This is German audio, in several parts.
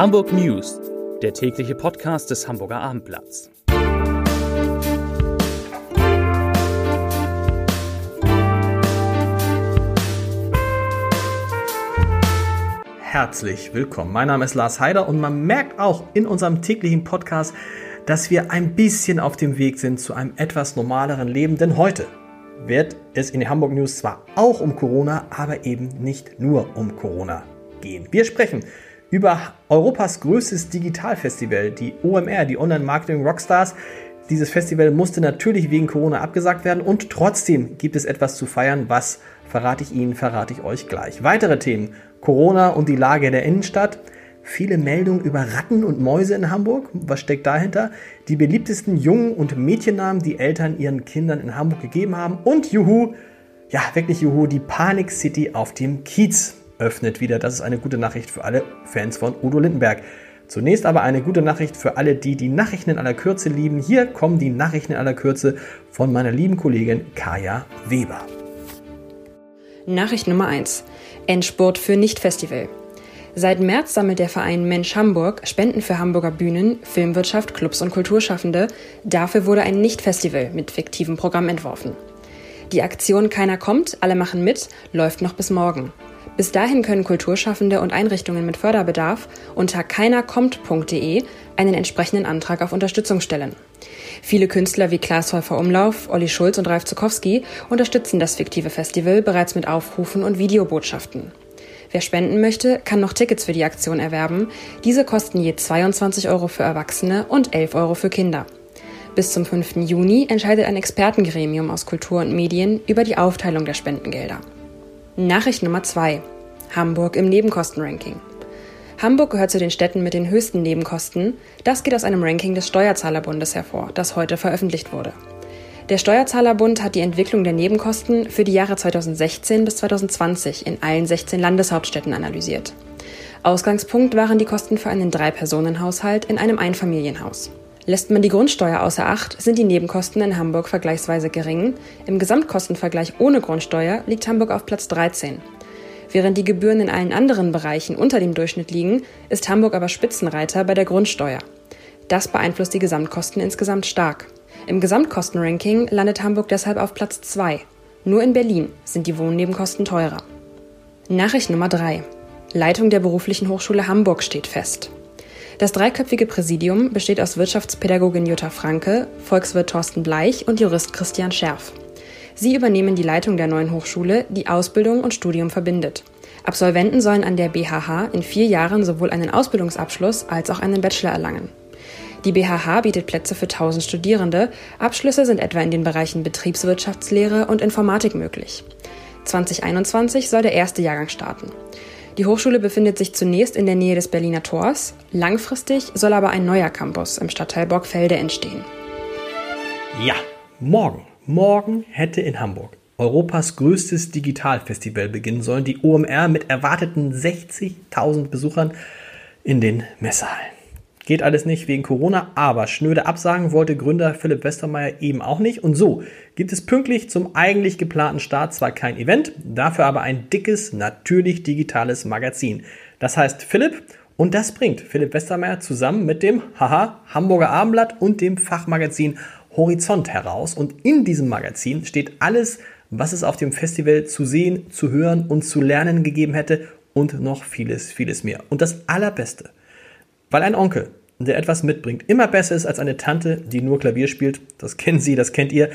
Hamburg News, der tägliche Podcast des Hamburger Abendblatts. Herzlich willkommen. Mein Name ist Lars Heider und man merkt auch in unserem täglichen Podcast, dass wir ein bisschen auf dem Weg sind zu einem etwas normaleren Leben, denn heute wird es in den Hamburg News zwar auch um Corona, aber eben nicht nur um Corona gehen. Wir sprechen über Europas größtes Digitalfestival, die OMR, die Online Marketing Rockstars. Dieses Festival musste natürlich wegen Corona abgesagt werden und trotzdem gibt es etwas zu feiern. Was verrate ich Ihnen, verrate ich euch gleich. Weitere Themen: Corona und die Lage der Innenstadt. Viele Meldungen über Ratten und Mäuse in Hamburg. Was steckt dahinter? Die beliebtesten Jungen- und Mädchennamen, die Eltern ihren Kindern in Hamburg gegeben haben. Und Juhu, ja, wirklich Juhu, die Panik City auf dem Kiez öffnet wieder. Das ist eine gute Nachricht für alle Fans von Udo Lindenberg. Zunächst aber eine gute Nachricht für alle, die die Nachrichten in aller Kürze lieben. Hier kommen die Nachrichten in aller Kürze von meiner lieben Kollegin Kaya Weber. Nachricht Nummer 1. Endspurt für Nicht-Festival. Seit März sammelt der Verein Mensch Hamburg Spenden für Hamburger Bühnen, Filmwirtschaft, Clubs und Kulturschaffende. Dafür wurde ein Nicht-Festival mit fiktivem Programm entworfen. Die Aktion Keiner kommt, alle machen mit läuft noch bis morgen. Bis dahin können Kulturschaffende und Einrichtungen mit Förderbedarf unter keinerkommt.de einen entsprechenden Antrag auf Unterstützung stellen. Viele Künstler wie Klaas Häufer Umlauf, Olli Schulz und Ralf Zukowski unterstützen das fiktive Festival bereits mit Aufrufen und Videobotschaften. Wer spenden möchte, kann noch Tickets für die Aktion erwerben. Diese kosten je 22 Euro für Erwachsene und 11 Euro für Kinder. Bis zum 5. Juni entscheidet ein Expertengremium aus Kultur und Medien über die Aufteilung der Spendengelder. Nachricht Nummer 2. Hamburg im Nebenkostenranking. Hamburg gehört zu den Städten mit den höchsten Nebenkosten. Das geht aus einem Ranking des Steuerzahlerbundes hervor, das heute veröffentlicht wurde. Der Steuerzahlerbund hat die Entwicklung der Nebenkosten für die Jahre 2016 bis 2020 in allen 16 Landeshauptstädten analysiert. Ausgangspunkt waren die Kosten für einen Drei-Personen-Haushalt in einem Einfamilienhaus. Lässt man die Grundsteuer außer Acht, sind die Nebenkosten in Hamburg vergleichsweise gering. Im Gesamtkostenvergleich ohne Grundsteuer liegt Hamburg auf Platz 13. Während die Gebühren in allen anderen Bereichen unter dem Durchschnitt liegen, ist Hamburg aber Spitzenreiter bei der Grundsteuer. Das beeinflusst die Gesamtkosten insgesamt stark. Im Gesamtkostenranking landet Hamburg deshalb auf Platz 2. Nur in Berlin sind die Wohnnebenkosten teurer. Nachricht Nummer 3. Leitung der Beruflichen Hochschule Hamburg steht fest. Das dreiköpfige Präsidium besteht aus Wirtschaftspädagogin Jutta Franke, Volkswirt Thorsten Bleich und Jurist Christian Scherf. Sie übernehmen die Leitung der neuen Hochschule, die Ausbildung und Studium verbindet. Absolventen sollen an der BHH in vier Jahren sowohl einen Ausbildungsabschluss als auch einen Bachelor erlangen. Die BHH bietet Plätze für 1000 Studierende. Abschlüsse sind etwa in den Bereichen Betriebswirtschaftslehre und Informatik möglich. 2021 soll der erste Jahrgang starten. Die Hochschule befindet sich zunächst in der Nähe des Berliner Tors. Langfristig soll aber ein neuer Campus im Stadtteil Borgfelde entstehen. Ja, morgen. Morgen hätte in Hamburg Europas größtes Digitalfestival beginnen sollen. Die OMR mit erwarteten 60.000 Besuchern in den Messehallen. Geht alles nicht wegen Corona, aber schnöde Absagen wollte Gründer Philipp Westermeier eben auch nicht. Und so gibt es pünktlich zum eigentlich geplanten Start zwar kein Event, dafür aber ein dickes, natürlich digitales Magazin. Das heißt Philipp und das bringt Philipp Westermeier zusammen mit dem Haha Hamburger Abendblatt und dem Fachmagazin Horizont heraus. Und in diesem Magazin steht alles, was es auf dem Festival zu sehen, zu hören und zu lernen gegeben hätte und noch vieles, vieles mehr. Und das Allerbeste, weil ein Onkel der etwas mitbringt, immer besser ist als eine Tante, die nur Klavier spielt, das kennen Sie, das kennt ihr,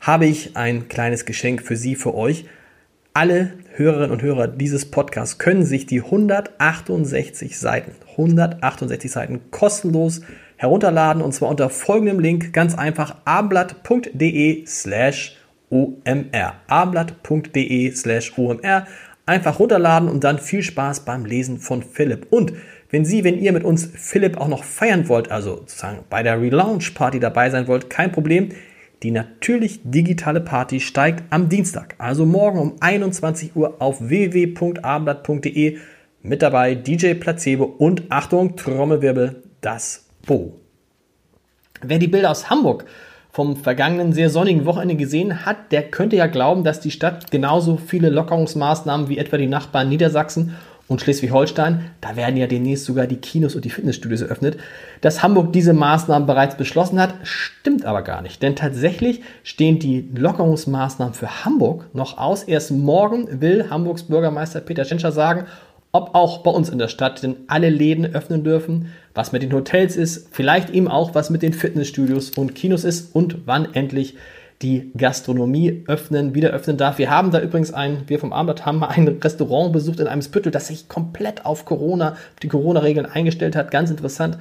habe ich ein kleines Geschenk für Sie, für euch. Alle Hörerinnen und Hörer dieses Podcasts können sich die 168 Seiten, 168 Seiten kostenlos herunterladen und zwar unter folgendem Link, ganz einfach abendblatt.de slash omr. abendblatt.de slash omr. Einfach runterladen und dann viel Spaß beim Lesen von Philipp. Und wenn Sie, wenn ihr mit uns Philipp auch noch feiern wollt, also sozusagen bei der Relaunch Party dabei sein wollt, kein Problem. Die natürlich digitale Party steigt am Dienstag, also morgen um 21 Uhr auf www.abendblatt.de. Mit dabei DJ Placebo und Achtung, Trommelwirbel, das Bo. Wer die Bilder aus Hamburg vom vergangenen sehr sonnigen Wochenende gesehen hat, der könnte ja glauben, dass die Stadt genauso viele Lockerungsmaßnahmen wie etwa die Nachbarn Niedersachsen und Schleswig-Holstein, da werden ja demnächst sogar die Kinos und die Fitnessstudios eröffnet. Dass Hamburg diese Maßnahmen bereits beschlossen hat, stimmt aber gar nicht. Denn tatsächlich stehen die Lockerungsmaßnahmen für Hamburg noch aus. Erst morgen will Hamburgs Bürgermeister Peter Schenscher sagen, ob auch bei uns in der Stadt denn alle Läden öffnen dürfen, was mit den Hotels ist, vielleicht eben auch was mit den Fitnessstudios und Kinos ist und wann endlich die Gastronomie öffnen, wieder öffnen darf. Wir haben da übrigens ein, wir vom Abendblatt haben mal ein Restaurant besucht in einem Spüttel, das sich komplett auf Corona, die Corona-Regeln eingestellt hat. Ganz interessant.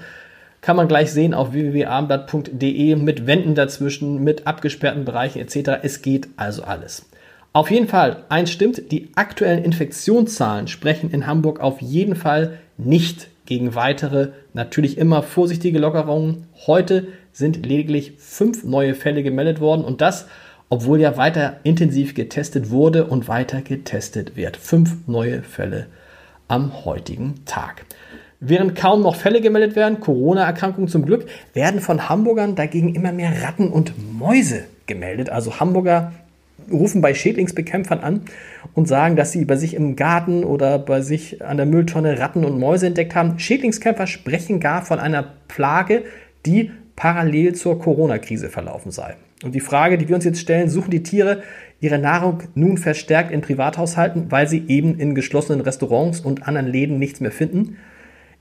Kann man gleich sehen auf www.abendblatt.de mit Wänden dazwischen, mit abgesperrten Bereichen etc. Es geht also alles. Auf jeden Fall, eins stimmt, die aktuellen Infektionszahlen sprechen in Hamburg auf jeden Fall nicht gegen weitere, natürlich immer vorsichtige Lockerungen. Heute sind lediglich fünf neue Fälle gemeldet worden und das, obwohl ja weiter intensiv getestet wurde und weiter getestet wird. Fünf neue Fälle am heutigen Tag. Während kaum noch Fälle gemeldet werden, Corona-Erkrankungen zum Glück, werden von Hamburgern dagegen immer mehr Ratten und Mäuse gemeldet. Also Hamburger rufen bei Schädlingsbekämpfern an und sagen, dass sie bei sich im Garten oder bei sich an der Mülltonne Ratten und Mäuse entdeckt haben. Schädlingskämpfer sprechen gar von einer Plage, die parallel zur Corona-Krise verlaufen sei. Und die Frage, die wir uns jetzt stellen, suchen die Tiere ihre Nahrung nun verstärkt in Privathaushalten, weil sie eben in geschlossenen Restaurants und anderen Läden nichts mehr finden?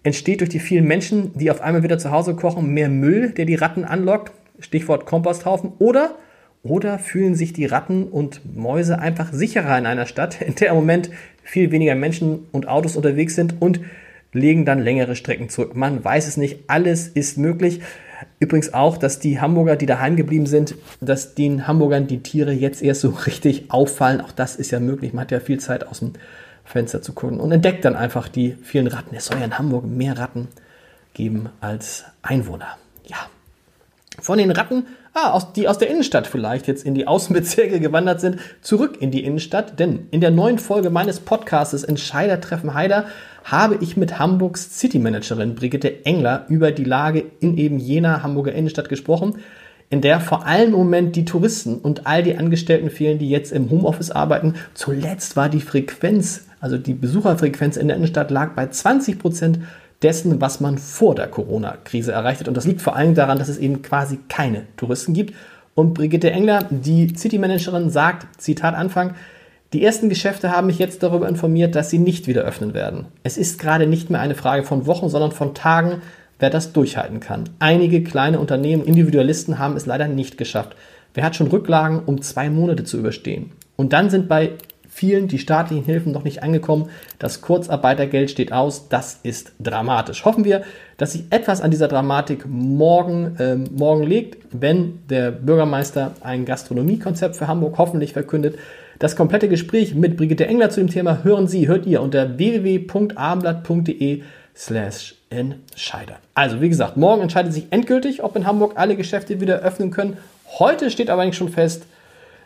Entsteht durch die vielen Menschen, die auf einmal wieder zu Hause kochen, mehr Müll, der die Ratten anlockt? Stichwort Komposthaufen. Oder, oder fühlen sich die Ratten und Mäuse einfach sicherer in einer Stadt, in der im Moment viel weniger Menschen und Autos unterwegs sind und legen dann längere Strecken zurück? Man weiß es nicht. Alles ist möglich. Übrigens auch, dass die Hamburger, die daheim geblieben sind, dass den Hamburgern die Tiere jetzt erst so richtig auffallen. Auch das ist ja möglich. Man hat ja viel Zeit aus dem Fenster zu gucken und entdeckt dann einfach die vielen Ratten. Es soll ja in Hamburg mehr Ratten geben als Einwohner. Ja. Von den Ratten, ah, aus, die aus der Innenstadt vielleicht jetzt in die Außenbezirke gewandert sind, zurück in die Innenstadt. Denn in der neuen Folge meines Podcasts Entscheider treffen Heider habe ich mit Hamburgs City-Managerin Brigitte Engler über die Lage in eben jener Hamburger Innenstadt gesprochen, in der vor allem im Moment die Touristen und all die Angestellten fehlen, die jetzt im Homeoffice arbeiten. Zuletzt war die Frequenz, also die Besucherfrequenz in der Innenstadt lag bei 20 Prozent dessen, was man vor der Corona-Krise erreicht hat. Und das liegt vor allem daran, dass es eben quasi keine Touristen gibt. Und Brigitte Engler, die City-Managerin, sagt, Zitat Anfang, die ersten Geschäfte haben mich jetzt darüber informiert, dass sie nicht wieder öffnen werden. Es ist gerade nicht mehr eine Frage von Wochen, sondern von Tagen, wer das durchhalten kann. Einige kleine Unternehmen, Individualisten haben es leider nicht geschafft. Wer hat schon Rücklagen, um zwei Monate zu überstehen? Und dann sind bei vielen die staatlichen Hilfen noch nicht angekommen. Das Kurzarbeitergeld steht aus. Das ist dramatisch. Hoffen wir, dass sich etwas an dieser Dramatik morgen, äh, morgen legt, wenn der Bürgermeister ein Gastronomiekonzept für Hamburg hoffentlich verkündet. Das komplette Gespräch mit Brigitte Engler zu dem Thema hören Sie, hört ihr unter www.abendblatt.de slash Entscheider. Also wie gesagt, morgen entscheidet sich endgültig, ob in Hamburg alle Geschäfte wieder öffnen können. Heute steht aber eigentlich schon fest,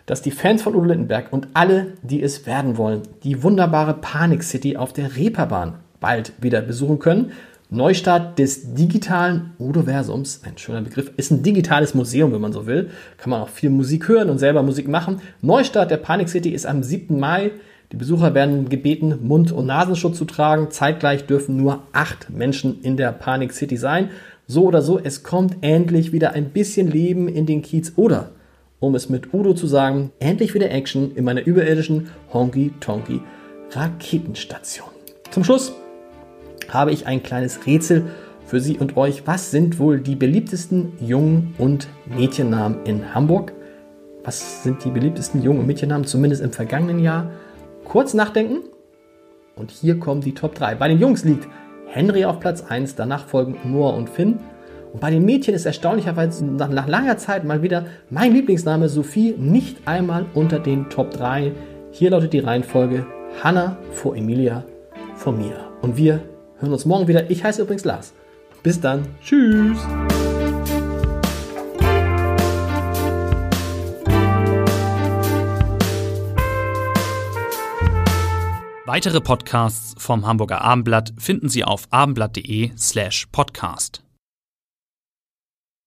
dass die Fans von Udo Lindenberg und alle, die es werden wollen, die wunderbare Panik City auf der Reeperbahn bald wieder besuchen können. Neustart des digitalen Odoversums, ein schöner Begriff, ist ein digitales Museum, wenn man so will. Kann man auch viel Musik hören und selber Musik machen. Neustart der Panic City ist am 7. Mai. Die Besucher werden gebeten, Mund- und Nasenschutz zu tragen. Zeitgleich dürfen nur acht Menschen in der Panic City sein. So oder so, es kommt endlich wieder ein bisschen Leben in den Kiez oder, um es mit Udo zu sagen, endlich wieder Action in meiner überirdischen Honky-Tonky Raketenstation. Zum Schluss habe ich ein kleines Rätsel für Sie und euch. Was sind wohl die beliebtesten Jungen- und Mädchennamen in Hamburg? Was sind die beliebtesten Jungen- und Mädchennamen, zumindest im vergangenen Jahr? Kurz nachdenken. Und hier kommen die Top 3. Bei den Jungs liegt Henry auf Platz 1, danach folgen Noah und Finn. Und bei den Mädchen ist erstaunlicherweise nach, nach langer Zeit mal wieder mein Lieblingsname Sophie nicht einmal unter den Top 3. Hier lautet die Reihenfolge Hannah vor Emilia vor mir. Und wir hören uns morgen wieder. Ich heiße übrigens Lars. Bis dann. Tschüss. Weitere Podcasts vom Hamburger Abendblatt finden Sie auf abendblatt.de slash podcast.